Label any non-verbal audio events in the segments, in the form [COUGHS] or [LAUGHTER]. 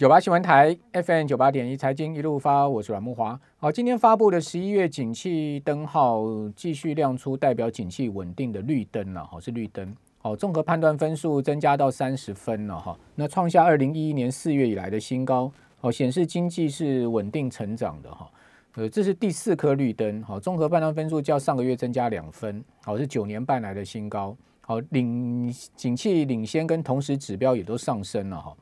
九八新闻台 FM 九八点一财经一路发，我是阮木华。好，今天发布的十一月景气灯号继续亮出代表景气稳定的绿灯了，好是绿灯。好，综合判断分数增加到三十分了哈，那创下二零一一年四月以来的新高。好，显示经济是稳定成长的哈。呃，这是第四颗绿灯。好，综合判断分数较上个月增加两分。好，是九年半来的新高。好，领景气领先跟同时指标也都上升了哈。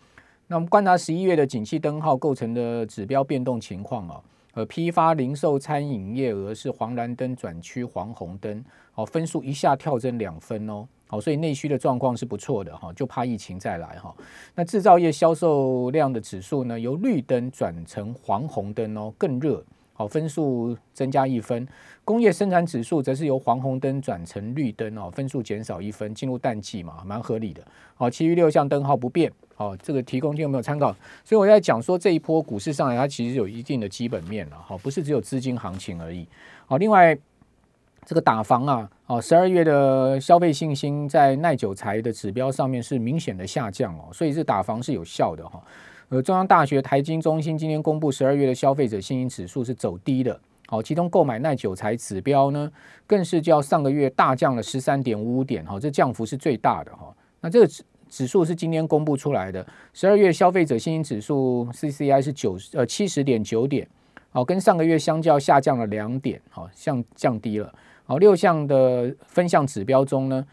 那我们观察十一月的景气灯号构成的指标变动情况啊，呃，批发、零售、餐饮业额是黄蓝灯转趋黄红灯，好，分数一下跳增两分哦，好，所以内需的状况是不错的哈，就怕疫情再来哈。那制造业销售量的指数呢，由绿灯转成黄红灯哦，更热。好，分数增加一分。工业生产指数则是由黄红灯转成绿灯哦，分数减少一分，进入淡季嘛，蛮合理的。好，其余六项灯号不变。好，这个提供听有没有参考？所以我在讲说这一波股市上来，它其实有一定的基本面了。好，不是只有资金行情而已。好，另外这个打房啊，哦，十二月的消费信心在耐久材的指标上面是明显的下降哦，所以这打房是有效的哈。呃，中央大学台金中心今天公布十二月的消费者信心指数是走低的，好，其中购买耐久材指标呢，更是较上个月大降了十三点五五点，哈，这降幅是最大的哈。那这个指数是今天公布出来的，十二月消费者信心指数 CCI 是九呃七十点九点，好，跟上个月相较下降了两点，好，降降低了，好，六项的分项指标中呢，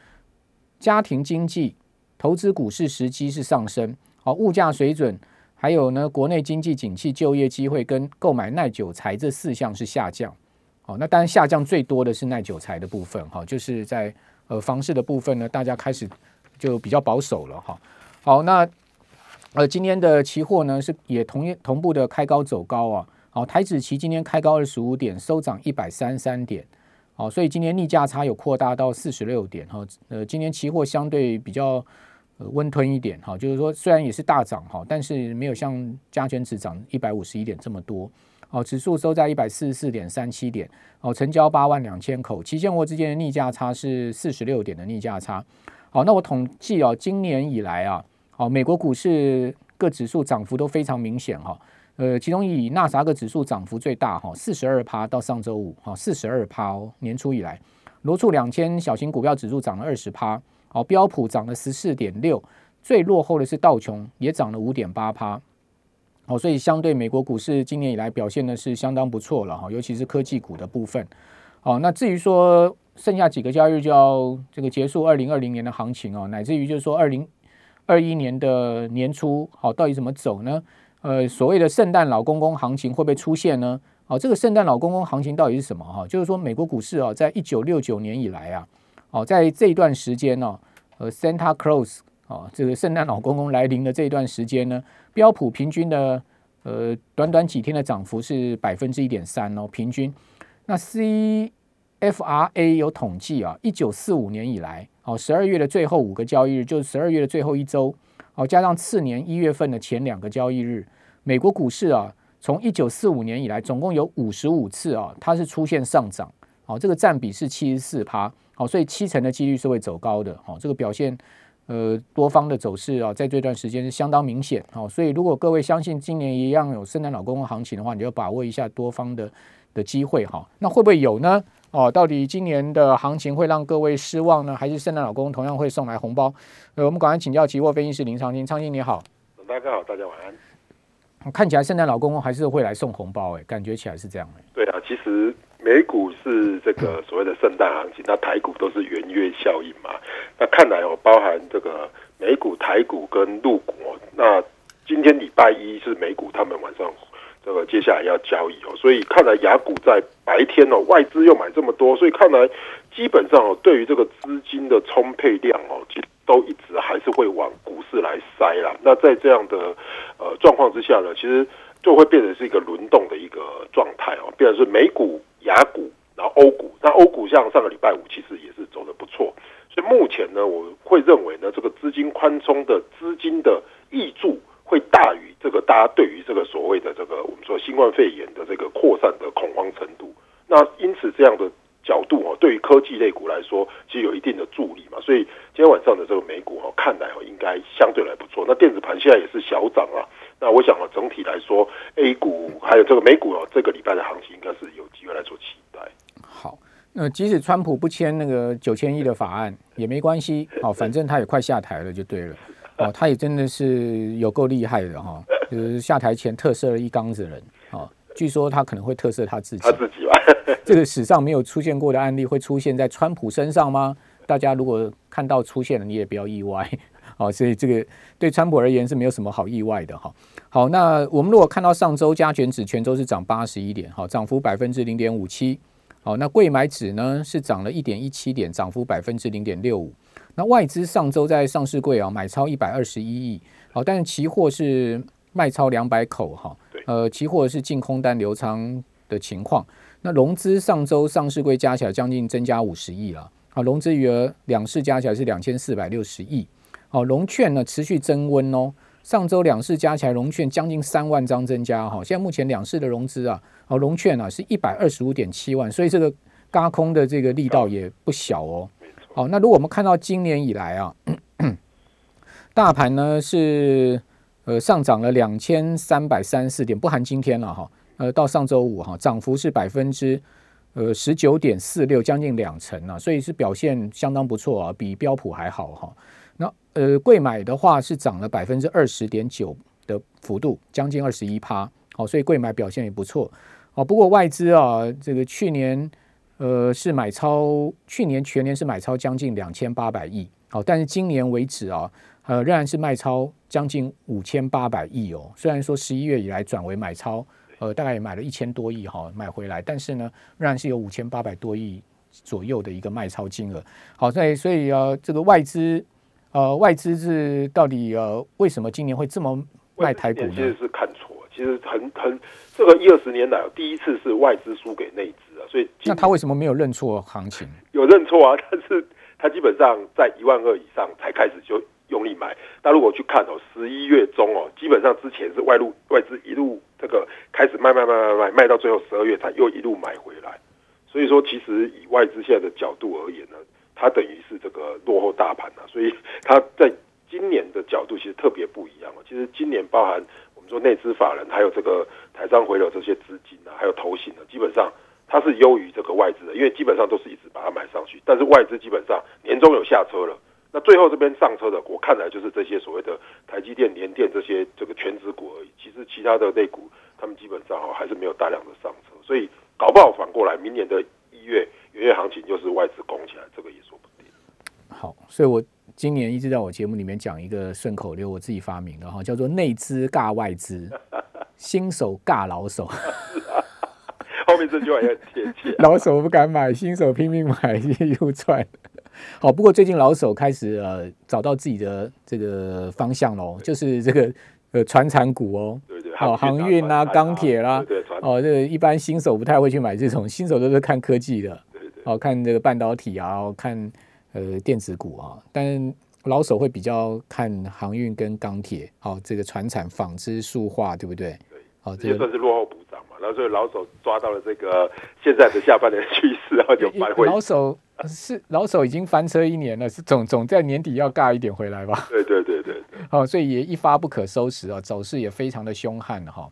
家庭经济、投资股市时机是上升，好，物价水准。还有呢，国内经济景气、就业机会跟购买耐久材这四项是下降，好，那当然下降最多的是耐久材的部分，哈，就是在呃房市的部分呢，大家开始就比较保守了，哈，好，那呃今天的期货呢是也同同步的开高走高啊，好，台指期今天开高二十五点，收涨一百三三点，好，所以今天逆价差有扩大到四十六点，哈，呃，今天期货相对比较。呃，温吞一点哈，就是说虽然也是大涨哈，但是没有像加权指涨一百五十一点这么多。哦，指数收在一百四十四点三七点，哦，成交八万两千口，期现货之间的逆价差是四十六点的逆价差。好，那我统计哦，今年以来啊，好，美国股市各指数涨幅都非常明显哈。呃，其中以纳萨克指数涨幅最大哈，四十二趴到上周五哈，四十二趴哦，年初以来，罗素两千小型股票指数涨了二十趴。好，标普涨了十四点六，最落后的是道琼，也涨了五点八趴。好，所以相对美国股市今年以来表现的是相当不错了哈，尤其是科技股的部分。好，那至于说剩下几个交易日就要这个结束二零二零年的行情哦，乃至于就是说二零二一年的年初，好，到底怎么走呢？呃，所谓的圣诞老公公行情会不会出现呢？哦，这个圣诞老公公行情到底是什么哈？就是说美国股市啊，在一九六九年以来啊。哦，在这一段时间呢，呃，Santa Claus 哦，这个圣诞老公公来临的这一段时间呢，标普平均的呃短短几天的涨幅是百分之一点三哦，平均。那 C FRA 有统计啊，一九四五年以来，哦，十二月的最后五个交易日，就是十二月的最后一周，哦，加上次年一月份的前两个交易日，美国股市啊，从一九四五年以来，总共有五十五次啊，它是出现上涨，哦，这个占比是七十四趴。好，所以七成的几率是会走高的。好，这个表现，呃，多方的走势啊，在这段时间是相当明显。好，所以如果各位相信今年一样有圣诞老公公行情的话，你就把握一下多方的的机会。哈，那会不会有呢？哦，到底今年的行情会让各位失望呢，还是圣诞老公公同样会送来红包？呃，我们赶快请教期货分析师林长青，长青你好。大家好，大家晚安。看起来圣诞老公公还是会来送红包，哎，感觉起来是这样。对啊，其实。美股是这个所谓的圣诞行情，那台股都是圆月效应嘛？那看来哦，包含这个美股、台股跟陆股哦。那今天礼拜一是美股，他们晚上这个接下来要交易哦，所以看来雅股在白天哦，外资又买这么多，所以看来基本上哦，对于这个资金的充沛量哦，其实都一直还是会往股市来塞啦。那在这样的呃状况之下呢，其实就会变成是一个轮动的一个状态哦，变成是美股。雅股，然后欧股，那欧股像上个礼拜五其实也是走的不错，所以目前呢，我会认为呢，这个资金宽松的资金的益注会大于这个大家对于这个所谓的这个我们说新冠肺炎的这个扩散的恐慌程度。那因此这样的角度哦，对于科技类股来说，其实有一定的助力嘛。所以今天晚上的这个美股哦，看来哦应该相对来不错。那电子盘现在也是小涨啊。那我想啊，整体来说，A 股还有这个美股哦，这个礼拜的行情应该是有机会来做期待。好，那即使川普不签那个九千亿的法案也没关系，哦，反正他也快下台了，就对了。[LAUGHS] 哦，他也真的是有够厉害的哈，就是下台前特赦了一缸子人。哦，据说他可能会特赦他自己。他自己吧。[LAUGHS] 这个史上没有出现过的案例会出现在川普身上吗？大家如果看到出现了，你也不要意外。好，所以这个对川普而言是没有什么好意外的哈。好，那我们如果看到上周加权指全州是涨八十一点，好，涨幅百分之零点五七。好，那贵买指呢是涨了一点一七点，涨幅百分之零点六五。那外资上周在上市柜啊买超一百二十一亿，好，但是期货是卖超两百口哈。呃，期货是净空单流仓的情况。那融资上周上市柜加起来将近增加五十亿了，好，融资余额两市加起来是两千四百六十亿。好，融券呢持续增温哦。上周两市加起来融券将近三万张增加哈。现在目前两市的融资啊，好融券啊是一百二十五点七万，所以这个嘎空的这个力道也不小哦。好，那如果我们看到今年以来啊，[CLEARS THROAT] 大盘呢是呃上涨了两千三百三十四点，不含今天了哈。呃，到上周五哈，涨幅是百分之呃十九点四六，将近两成啊，所以是表现相当不错啊，比标普还好哈。那呃，贵买的话是涨了百分之二十点九的幅度，将近二十一趴，好，所以贵买表现也不错，哦。不过外资啊，这个去年呃是买超，去年全年是买超将近两千八百亿，好，但是今年为止啊，呃仍然是卖超将近五千八百亿哦。虽然说十一月以来转为买超，呃，大概也买了一千多亿哈，买回来，但是呢，仍然是有五千八百多亿左右的一个卖超金额。好，在所以啊，这个外资。呃，外资是到底呃为什么今年会这么卖台股呢？其实是看错，其实很很这个一二十年来第一次是外资输给内资啊，所以那他为什么没有认错行情？有认错啊，[LAUGHS] 但是他基本上在一万二以上才开始就用力买。那如果去看哦，十一月中哦，基本上之前是外路外资一路这个开始卖卖卖卖卖卖到最后十二月才又一路买回来。所以说，其实以外资现在的角度而言呢。它等于是这个落后大盘啊，所以它在今年的角度其实特别不一样其实今年包含我们说内资法人，还有这个台商回流这些资金啊，还有投行呢，基本上它是优于这个外资的，因为基本上都是一直把它买上去。但是外资基本上年终有下车了，那最后这边上车的，我看来就是这些所谓的台积电、联电这些这个全职股而已。其实其他的类股，他们基本上还是没有大量的上车，所以搞不好反过来，明年的一月。元月行情就是外资攻起来，这个也说不定。好，所以我今年一直在我节目里面讲一个顺口溜，我自己发明的哈，叫做“内资尬外资，[LAUGHS] 新手尬老手”。后面这句话也很贴切。[LAUGHS] 老手不敢买，新手拼命买，一路赚。好，不过最近老手开始呃找到自己的这个方向喽，就是这个呃船产股哦。哦，航运啊，钢铁啦，对哦，这个一般新手不太会去买这种，新手都是看科技的，对对，哦，看这个半导体啊，看呃电子股啊，但老手会比较看航运跟钢铁，哦，这个船产、纺织、塑化，对不对？对，哦，这也算是落后补涨嘛，然后所以老手抓到了这个 [LAUGHS] 现在的下半年趋势，然后就买回。老手是老手已经翻车一年了，是总总在年底要尬一点回来吧？对对对对。哦，所以也一发不可收拾啊，走势也非常的凶悍哈。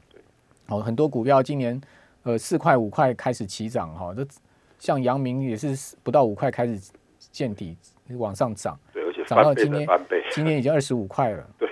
哦，很多股票今年呃四块五块开始起涨哈，这像阳明也是不到五块开始见底往上涨，对，而且涨到今天 [LAUGHS] 今天已经二十五块了。对，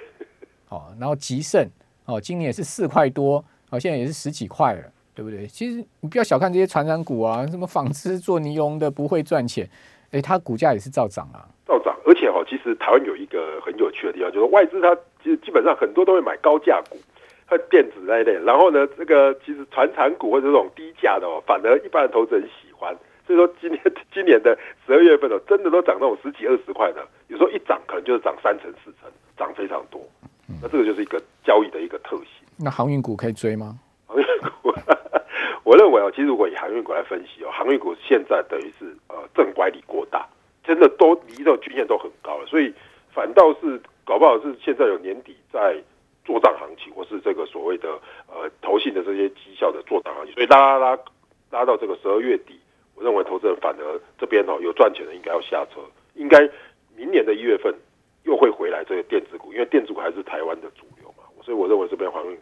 哦，然后吉盛哦，今年也是四块多，哦，现在也是十几块了，对不对？其实你不要小看这些传染股啊，什么纺织做尼龙的不会赚钱，哎，它股价也是照涨啊。照涨，而且哦，其实台湾有一个很有趣的地方，就是外资它其实基本上很多都会买高价股和电子那一类，然后呢，这个其实传产股或者这种低价的哦，反而一般的投资人喜欢。所以说今年今年的十二月份哦，真的都涨那种十几二十块的，有时候一涨可能就是涨三成四成，涨非常多。那这个就是一个交易的一个特性。那航运股可以追吗？航运股，我认为哦，其实如果以航运股来分析哦，航运股现在等于是呃正管理过大。真的都离这个均线都很高了，所以反倒是搞不好是现在有年底在做账行情，或是这个所谓的呃投信的这些绩效的做账行情，所以拉拉拉拉到这个十二月底，我认为投资人反而这边哦有赚钱的应该要下车，应该明年的一月份又会回来这个电子股，因为电子股还是台湾的主流嘛，所以我认为这边航运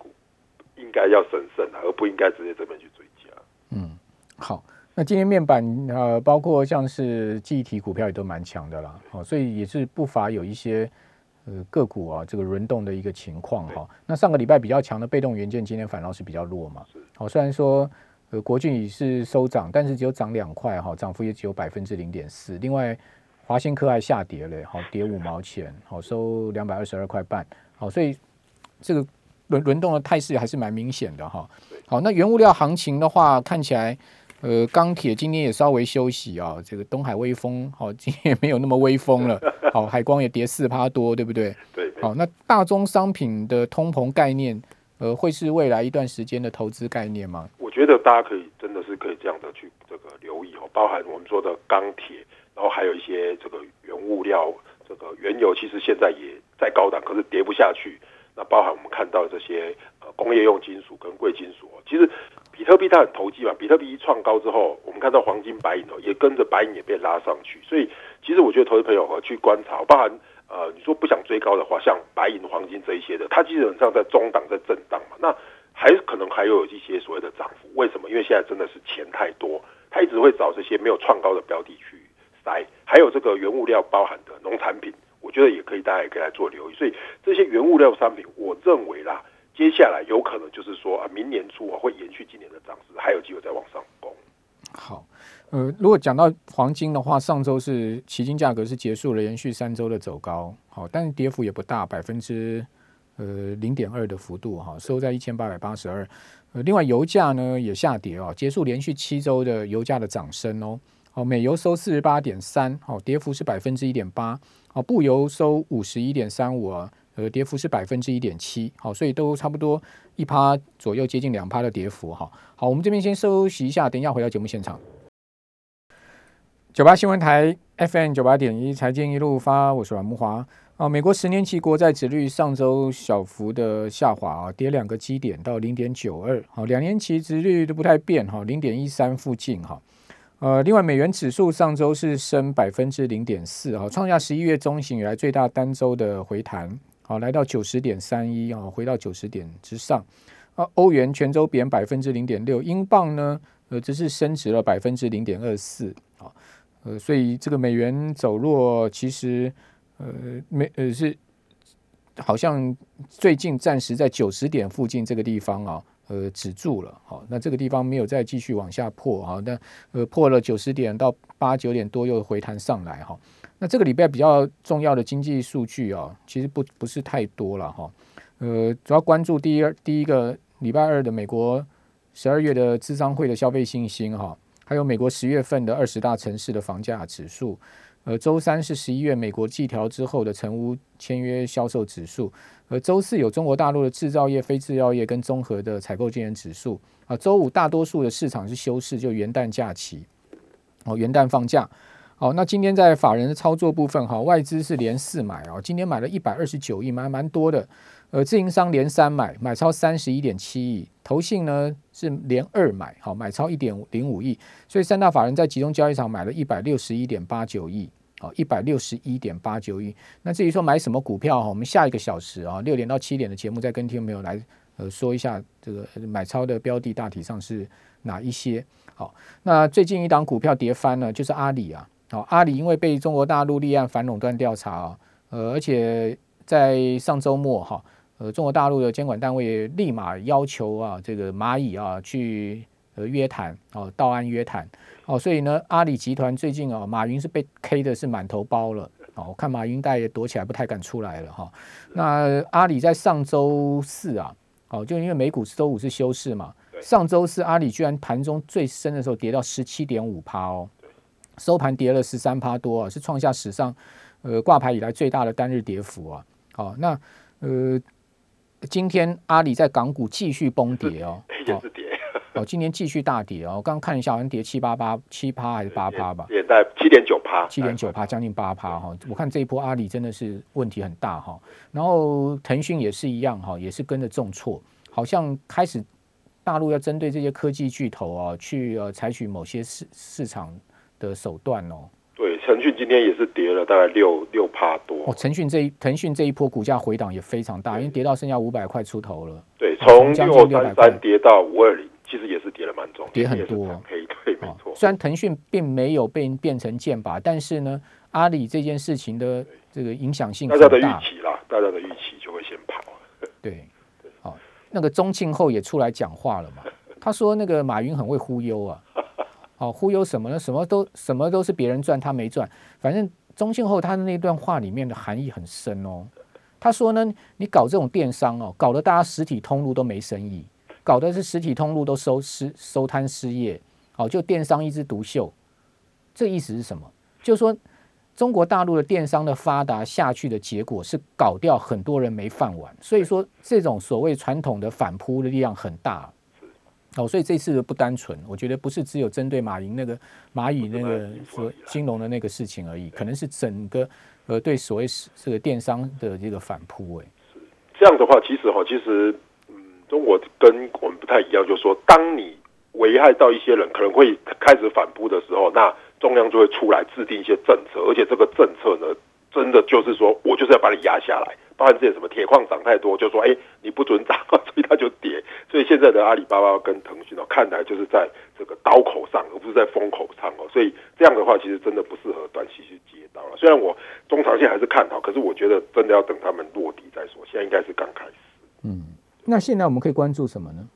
该要审慎而不应该直接这边去追加。嗯，好，那今天面板呃，包括像是记忆体股票也都蛮强的啦，哦，所以也是不乏有一些呃个股啊，这个轮动的一个情况哈。那上个礼拜比较强的被动元件，今天反倒是比较弱嘛。好，虽然说呃国俊也是收涨，但是只有涨两块哈，涨幅也只有百分之零点四。另外华新科还下跌了，好跌五毛钱，好收两百二十二块半，好，所以这个轮轮动的态势还是蛮明显的哈。好，那原物料行情的话，看起来呃钢铁今天也稍微休息啊，这个东海威风好今天也没有那么威风了，好海光也跌四趴多，对不对？对。好，那大宗商品的通膨概念，呃，会是未来一段时间的投资概念吗？觉得大家可以真的是可以这样的去这个留意哦，包含我们说的钢铁。然后还有一些这个原物料，这个原油其实现在也在高档，可是跌不下去。那包含我们看到这些呃工业用金属跟贵金属，其实比特币它很投机嘛。比特币一创高之后，我们看到黄金、白银哦，也跟着白银也被拉上去。所以其实我觉得投资朋友和去观察，包含呃你说不想追高的话，像白银、黄金这一些的，它基本上在中档在震荡嘛。那还可能还有一些所谓的涨幅，为什么？因为现在真的是钱太多，它一直会找这些没有创高的标的去。来，还有这个原物料包含的农产品，我觉得也可以，大家也可以来做留意。所以这些原物料商品，我认为啦，接下来有可能就是说啊，明年初啊会延续今年的涨势，还有机会再往上攻。好，呃，如果讲到黄金的话，上周是期金价格是结束了连续三周的走高，好，但是跌幅也不大，百分之呃零点二的幅度哈，收在一千八百八十二。呃，另外油价呢也下跌哦，结束连续七周的油价的涨升哦。哦，美油收四十八点三，好，跌幅是百分之一点八。好，布油收五十一点三五啊，呃，跌幅是百分之一点七。好，所以都差不多一趴左右，接近两趴的跌幅哈。好，我们这边先休息一下，等一下回到节目现场。九八新闻台 FM 九八点一，财经一路发，我是阮木华。啊，美国十年期国债殖率上周小幅的下滑啊，跌两个基点到零点九二。好，两年期殖率都不太变哈，零点一三附近哈。呃，另外，美元指数上周是升百分之零点四，啊，创下十一月中旬以来最大单周的回弹，好，来到九十点三一，啊，回到九十点之上。啊，欧元全周贬百分之零点六，英镑呢，呃，只是升值了百分之零点二四，啊，呃，所以这个美元走弱，其实，呃，美呃是好像最近暂时在九十点附近这个地方啊。呃，止住了，好，那这个地方没有再继续往下破，哈，那呃破了九十点到八九点多又回弹上来，哈，那这个礼拜比较重要的经济数据啊，其实不不是太多了，哈，呃，主要关注第一第一个礼拜二的美国十二月的资商会的消费信心，哈，还有美国十月份的二十大城市的房价指数。呃，周三是十一月美国季调之后的成屋签约销售指数，呃周四有中国大陆的制造业、非制造业跟综合的采购经营指数。啊，周五大多数的市场是休市，就元旦假期，哦，元旦放假。好，那今天在法人的操作部分，哈，外资是连四买啊，今天买了一百二十九亿，买蛮多的。呃，自营商连三买，买超三十一点七亿，投信呢是连二买，好，买超一点零五亿，所以三大法人在集中交易场买了一百六十一点八九亿。好，一百六十一点八九亿。那至于说买什么股票哈，我们下一个小时啊，六点到七点的节目再跟听众朋友来呃说一下这个买超的标的大体上是哪一些。好，那最近一档股票跌翻了，就是阿里啊。好，阿里因为被中国大陆立案反垄断调查啊，呃，而且在上周末哈，呃，中国大陆的监管单位立马要求啊，这个蚂蚁啊去呃约谈哦，到案约谈。哦，所以呢，阿里集团最近啊，马云是被 K 的是满头包了。哦，我看马云大爷躲起来，不太敢出来了哈。那阿里在上周四啊，哦，就因为美股周五是休市嘛，上周四阿里居然盘中最深的时候跌到十七点五趴哦，收盘跌了十三趴多啊，是创下史上呃挂牌以来最大的单日跌幅啊。好，那呃，今天阿里在港股继续崩跌 [LAUGHS] 哦。哦，今年继续大跌哦，我刚刚看一下，好像跌七八八七趴还是八趴吧？也在七点九趴，七点九趴，将近八趴哈。我看这一波阿里真的是问题很大哈。然后腾讯也是一样哈，也是跟着重挫，好像开始大陆要针对这些科技巨头啊，去呃采取某些市市场的手段哦。对，腾讯今天也是跌了大概六六趴多。哦，腾讯这一腾讯这一波股价回档也非常大，因为跌到剩下五百块出头了。对，从六三三跌到五二零。其实也是跌了蛮重，跌很多，黑对，没错。虽然腾讯并没有被变成剑拔，但是呢，阿里这件事情的这个影响性大家的预期啦，大家的预期就会先跑。对，好，[LAUGHS] 那个钟庆后也出来讲话了嘛，他说那个马云很会忽悠啊，好忽悠什么呢？什么都什么都是别人赚他没赚，反正钟庆后他的那段话里面的含义很深哦。他说呢，你搞这种电商哦，搞得大家实体通路都没生意，搞的是实体通路都收失收摊失业，好，就电商一枝独秀。这意思是什么？就是说中国大陆的电商的发达下去的结果是搞掉很多人没饭碗，所以说这种所谓传统的反扑的力量很大。哦，所以这次不单纯，我觉得不是只有针对马云那个蚂蚁那个说金融的那个事情而已，可能是整个。呃，对所谓这个电商的这个反扑，哎，是这样的话，其实哈，其实嗯，中国跟我们不太一样，就是说，当你危害到一些人，可能会开始反扑的时候，那中央就会出来制定一些政策，而且这个政策呢，真的就是说我就是要把你压下来。包含这些什么铁矿涨太多，就说哎你不准涨。阿里巴巴跟腾讯哦，看来就是在这个刀口上，而不是在风口上哦。所以这样的话，其实真的不适合短期去接刀了。虽然我中长线还是看好，可是我觉得真的要等他们落地再说。现在应该是刚开始。嗯，那现在我们可以关注什么呢？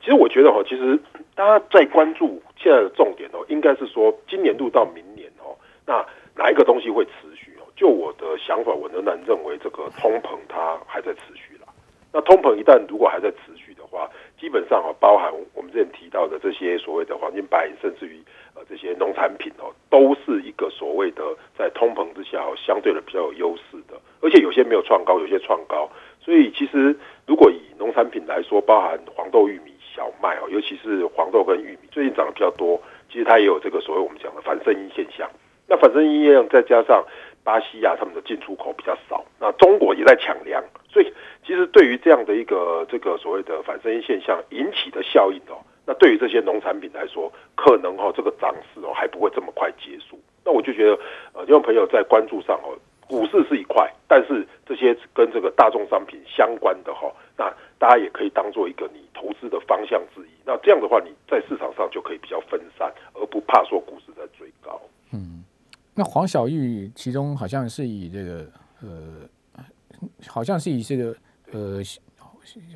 其实我觉得哈，其实大家在关注现在的重点哦，应该是说今年度到明年哦，那哪一个东西会持续？就我的想法，我仍然认为这个通膨它还在持续了。那通膨一旦如果还在持续的话，基本上啊，包含我们之前提到的这些所谓的黄金白银，甚至于呃这些农产品哦，都是一个所谓的在通膨之下哦，相对的比较有优势的。而且有些没有创高，有些创高。所以其实如果以农产品来说，包含黄豆、玉米、小麦哦，尤其是黄豆跟玉米，最近涨得比较多。其实它也有这个所谓我们讲的反声音现象。那反声音现象再加上。巴西啊，他们的进出口比较少，那中国也在抢粮，所以其实对于这样的一个这个所谓的反声音现象引起的效应哦，那对于这些农产品来说，可能哈这个涨势哦还不会这么快结束。那我就觉得呃，因为朋友在关注上哦，股市是一块，但是这些跟这个大众商品相关的哈，那大家也可以当做一个你投资的方向之一。那这样的话，你在市场上就可以比较分散，而不怕说股市在追高。嗯。那黄小玉其中好像是以这个呃，好像是以这个呃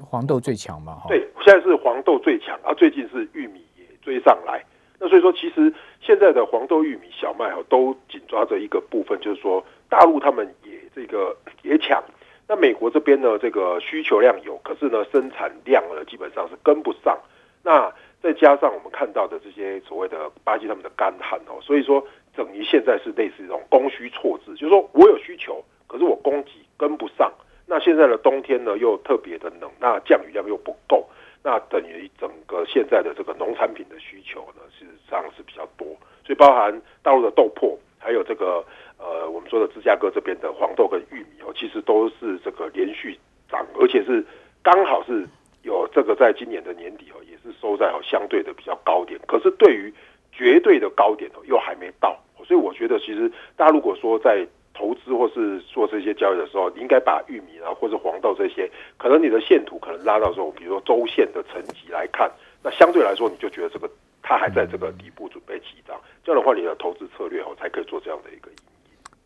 黄豆最强嘛，哈。对，现在是黄豆最强啊，最近是玉米也追上来。那所以说，其实现在的黄豆、玉米、小麦哈，都紧抓着一个部分，就是说大陆他们也这个 [COUGHS] 也抢。那美国这边呢，这个需求量有，可是呢，生产量呢基本上是跟不上。那再加上我们看到的这些所谓的巴西他们的干旱哦，所以说。等于现在是类似这种供需错置，就是说我有需求，可是我供给跟不上。那现在的冬天呢又特别的冷，那降雨量又不够，那等于整个现在的这个农产品的需求呢，事实上是比较多。所以包含大陆的豆粕，还有这个呃我们说的芝加哥这边的黄豆跟玉米哦，其实都是这个连续涨，而且是刚好是有这个在今年的年底哦，也是收在哦相对的比较高点。可是对于绝对的高点哦，又还没到，所以我觉得其实大家如果说在投资或是做这些交易的时候，你应该把玉米啊或者黄豆这些，可能你的线图可能拉到说，比如说周线的层级来看，那相对来说你就觉得这个它还在这个底部准备起涨，这样的话你的投资策略哦才可以做这样的一个。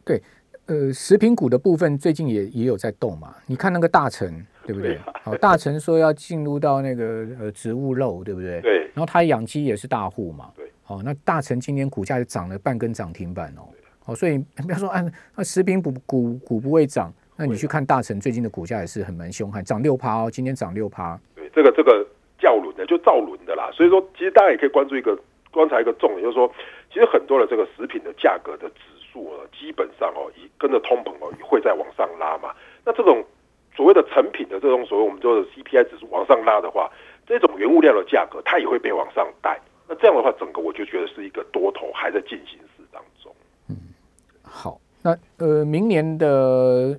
对，呃，食品股的部分最近也也有在动嘛，你看那个大成对不对？好，大成说要进入到那个呃植物肉对不对？对，然后他养鸡也是大户嘛。对。哦，那大成今年股价就涨了半根涨停板哦。哦，所以不要说按那食品股股股不会涨，那你去看大成最近的股价也是很蛮凶悍，涨六趴哦，今天涨六趴。对，这个这个叫轮的就造轮的啦。所以说，其实大家也可以关注一个观察一个重点，就是说，其实很多的这个食品的价格的指基本上哦，以跟着通膨哦，会再往上拉嘛。那这种所谓的成品的这种所谓我们说的 CPI 指数往上拉的话，这种原物料的价格它也会被往上带。那这样的话，整个我就觉得是一个多头还在进行式当中。嗯，好，那呃，明年的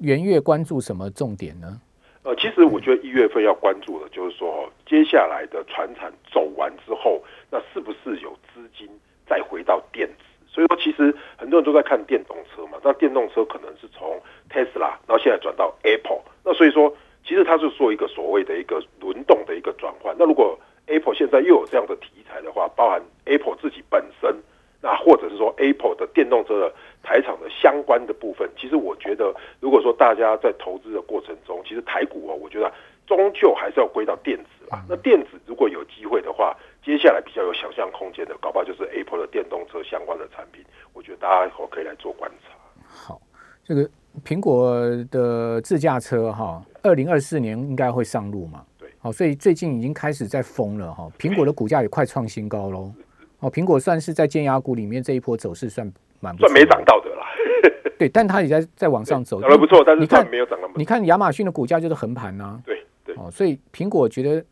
元月关注什么重点呢？呃，其实我觉得一月份要关注的，就是说接下来的船产走完之后，那是不是有资金再回到电子？所以说，其实很多人都在看电动车嘛。那电动车可能是从 Tesla，然后现在转到 Apple。那所以说，其实它是做一个所谓的一个轮动的一个转换。那如果 Apple 现在又有这样的题材的话，包含 Apple 自己本身，那或者是说 Apple 的电动车的台厂的相关的部分，其实我觉得，如果说大家在投资的过程中，其实台股哦，我觉得终究还是要归到电子啦。那电子如果有机会的话，接下来比较有想象空间的，搞不好就是 Apple 的电动车相关的产品，我觉得大家以后可以来做观察。好，这个苹果的自驾车哈，二零二四年应该会上路嘛？对，好，所以最近已经开始在疯了哈。苹果的股价也快创新高喽。哦，苹果算是在尖牙股里面这一波走势算蛮不错算没涨到的啦。对，但它也在在往上走，涨得不错，但是你看算没有涨那么你看亚马逊的股价就是横盘呐、对对哦，所以苹果觉得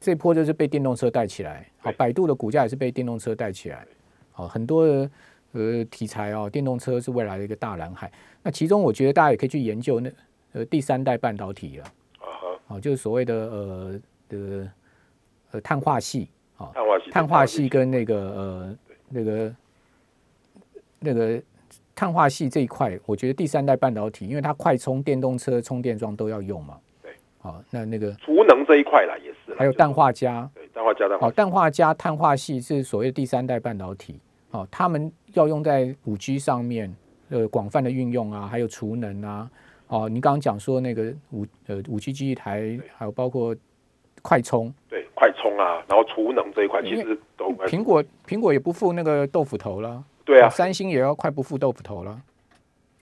这波就是被电动车带起来，好，对百度的股价也是被电动车带起来，好，很多的呃题材哦，电动车是未来的一个大蓝海。那其中我觉得大家也可以去研究那呃第三代半导体了，啊哈，哦，就是所谓的呃的呃碳化系，哦，碳化系碳化系跟那个呃那个那个碳化系这一块，我觉得第三代半导体，因为它快充电动车充电桩都要用嘛。对。好、那那个储能这一块啦，也是啦。还有氮化镓，对氮化镓氮化哦，氮化镓、碳化系是所谓的第三代半导体。哦，他们要用在五 G 上面，呃，广泛的运用啊，还有储能啊。哦，你刚刚讲说那个五呃五 G 基地台，还有包括快充，对快充啊，然后储能这一块其实都苹果苹果也不付那个豆腐头了。对啊哦，三星也要快不付豆腐头了。